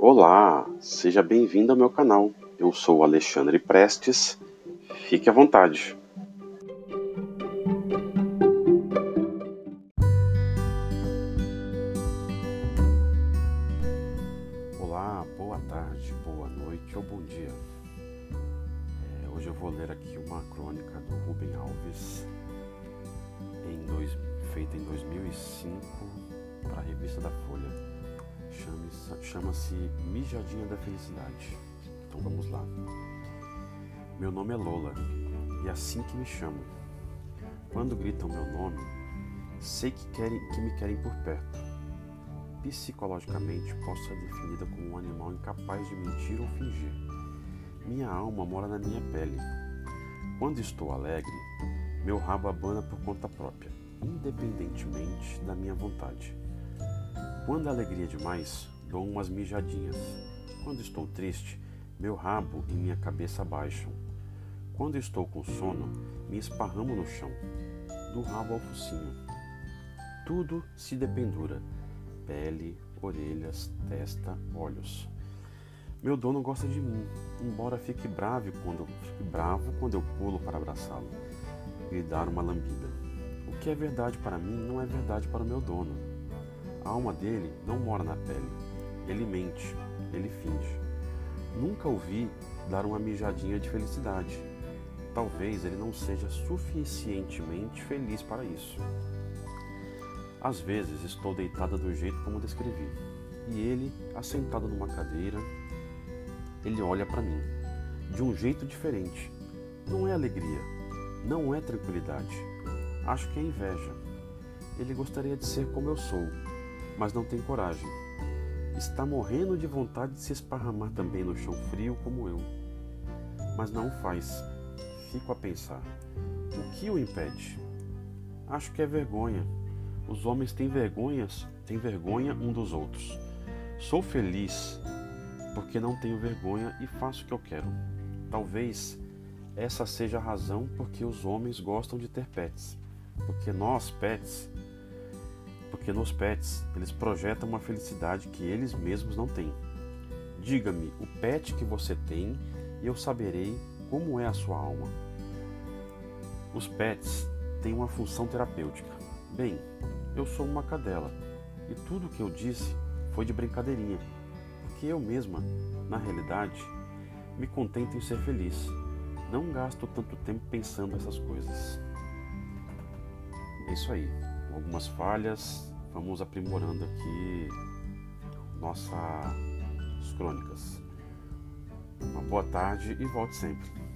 Olá, seja bem-vindo ao meu canal. Eu sou Alexandre Prestes. Fique à vontade. Olá, boa tarde, boa noite ou bom dia. É, hoje eu vou ler aqui uma crônica do Rubem Alves, em dois, feita em 2005 para a revista da Folha chama-se Mijadinha da Felicidade. Então vamos lá. Meu nome é Lola e é assim que me chamo. Quando gritam meu nome, sei que, querem, que me querem por perto. Psicologicamente, posso ser definida como um animal incapaz de mentir ou fingir. Minha alma mora na minha pele. Quando estou alegre, meu rabo abana por conta própria, independentemente da minha vontade. Quando a alegria é demais, dou umas mijadinhas. Quando estou triste, meu rabo e minha cabeça baixam. Quando estou com sono, me esparramo no chão, do rabo ao focinho. Tudo se dependura: pele, orelhas, testa, olhos. Meu dono gosta de mim, embora fique bravo quando, fique bravo quando eu pulo para abraçá-lo e dar uma lambida. O que é verdade para mim não é verdade para o meu dono. A alma dele não mora na pele. Ele mente, ele finge. Nunca ouvi dar uma mijadinha de felicidade. Talvez ele não seja suficientemente feliz para isso. Às vezes estou deitada do jeito como descrevi, e ele, assentado numa cadeira, ele olha para mim, de um jeito diferente. Não é alegria, não é tranquilidade. Acho que é inveja. Ele gostaria de ser como eu sou, mas não tem coragem. Está morrendo de vontade de se esparramar também no chão frio como eu. Mas não o faz. Fico a pensar: o que o impede? Acho que é vergonha. Os homens têm vergonhas, têm vergonha um dos outros. Sou feliz porque não tenho vergonha e faço o que eu quero. Talvez essa seja a razão porque os homens gostam de ter pets. Porque nós, pets, porque nos pets eles projetam uma felicidade que eles mesmos não têm. Diga-me o pet que você tem e eu saberei como é a sua alma. Os pets têm uma função terapêutica. Bem, eu sou uma cadela e tudo o que eu disse foi de brincadeirinha, porque eu mesma, na realidade, me contento em ser feliz. Não gasto tanto tempo pensando essas coisas. É isso aí algumas falhas, vamos aprimorando aqui nossas crônicas. Uma boa tarde e volte sempre.